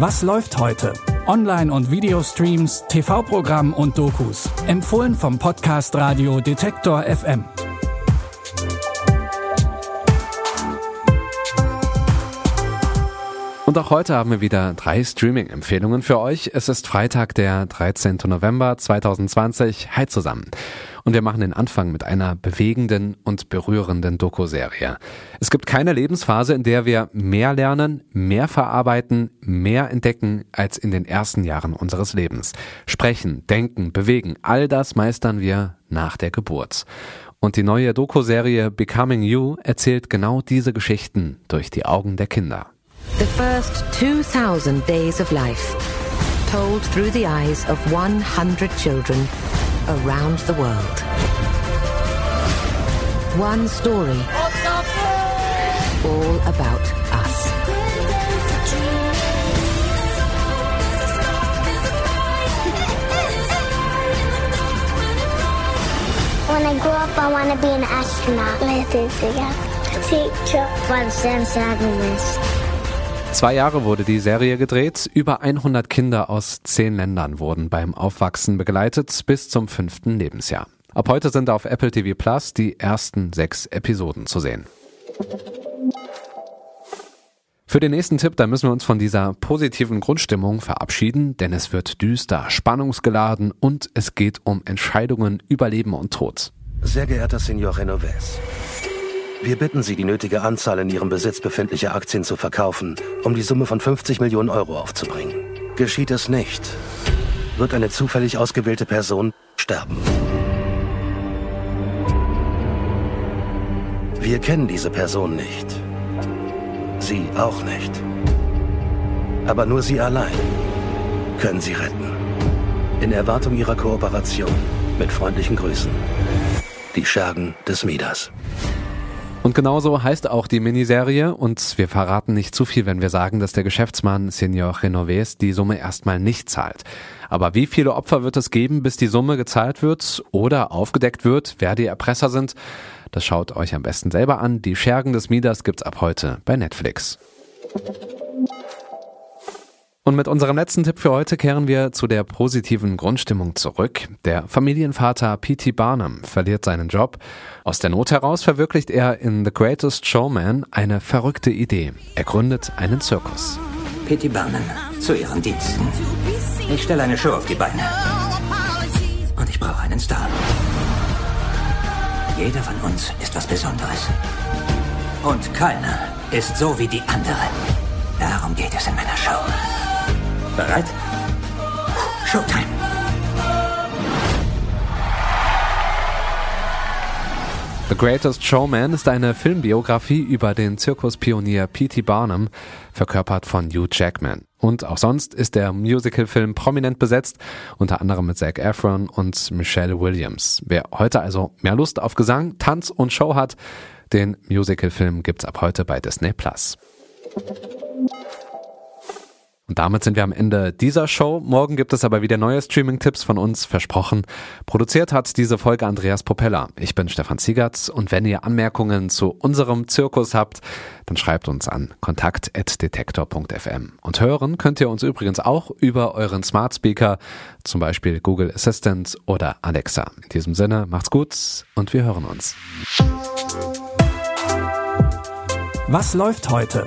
Was läuft heute? Online- und Videostreams, TV-Programm und Dokus. Empfohlen vom Podcast Radio Detektor FM. Und auch heute haben wir wieder drei Streaming-Empfehlungen für euch. Es ist Freitag, der 13. November 2020. Hi zusammen. Und wir machen den Anfang mit einer bewegenden und berührenden Doku-Serie. Es gibt keine Lebensphase, in der wir mehr lernen, mehr verarbeiten, mehr entdecken als in den ersten Jahren unseres Lebens. Sprechen, denken, bewegen, all das meistern wir nach der Geburt. Und die neue Doku-Serie Becoming You erzählt genau diese Geschichten durch die Augen der Kinder. The first 2,000 days of life, told through the eyes of 100 children around the world. One story, all about us. When I grow up, I want to be an astronaut. Letztendlich Teacher von Sam Sagamist. Zwei Jahre wurde die Serie gedreht. Über 100 Kinder aus zehn Ländern wurden beim Aufwachsen begleitet bis zum fünften Lebensjahr. Ab heute sind auf Apple TV Plus die ersten sechs Episoden zu sehen. Für den nächsten Tipp, da müssen wir uns von dieser positiven Grundstimmung verabschieden, denn es wird düster, spannungsgeladen und es geht um Entscheidungen über Leben und Tod. Sehr geehrter Senor Genovez, wir bitten Sie, die nötige Anzahl in Ihrem Besitz befindlicher Aktien zu verkaufen, um die Summe von 50 Millionen Euro aufzubringen. Geschieht es nicht, wird eine zufällig ausgewählte Person sterben. Wir kennen diese Person nicht. Sie auch nicht. Aber nur Sie allein können Sie retten. In Erwartung Ihrer Kooperation. Mit freundlichen Grüßen. Die Schergen des Midas. Und genauso heißt auch die Miniserie und wir verraten nicht zu viel, wenn wir sagen, dass der Geschäftsmann Senior Genovese die Summe erstmal nicht zahlt. Aber wie viele Opfer wird es geben, bis die Summe gezahlt wird oder aufgedeckt wird, wer die Erpresser sind? Das schaut euch am besten selber an. Die Schergen des Midas gibt's ab heute bei Netflix. Und mit unserem letzten Tipp für heute kehren wir zu der positiven Grundstimmung zurück. Der Familienvater P.T. Barnum verliert seinen Job. Aus der Not heraus verwirklicht er in The Greatest Showman eine verrückte Idee. Er gründet einen Zirkus. P.T. Barnum, zu Ihren Diensten. Ich stelle eine Show auf die Beine. Und ich brauche einen Star. Jeder von uns ist was Besonderes. Und keiner ist so wie die anderen. Darum geht es in meiner Show. Bereit? Showtime. The Greatest Showman ist eine Filmbiografie über den Zirkuspionier P.T. Barnum, verkörpert von Hugh Jackman. Und auch sonst ist der Musicalfilm prominent besetzt, unter anderem mit Zac Efron und Michelle Williams. Wer heute also mehr Lust auf Gesang, Tanz und Show hat, den Musicalfilm gibt's ab heute bei Disney Plus. Und damit sind wir am Ende dieser Show. Morgen gibt es aber wieder neue Streaming-Tipps von uns, versprochen. Produziert hat diese Folge Andreas Propeller. Ich bin Stefan Ziegertz und wenn ihr Anmerkungen zu unserem Zirkus habt, dann schreibt uns an kontakt.detektor.fm. Und hören könnt ihr uns übrigens auch über euren Smart Speaker, zum Beispiel Google Assistant oder Alexa. In diesem Sinne, macht's gut und wir hören uns. Was läuft heute?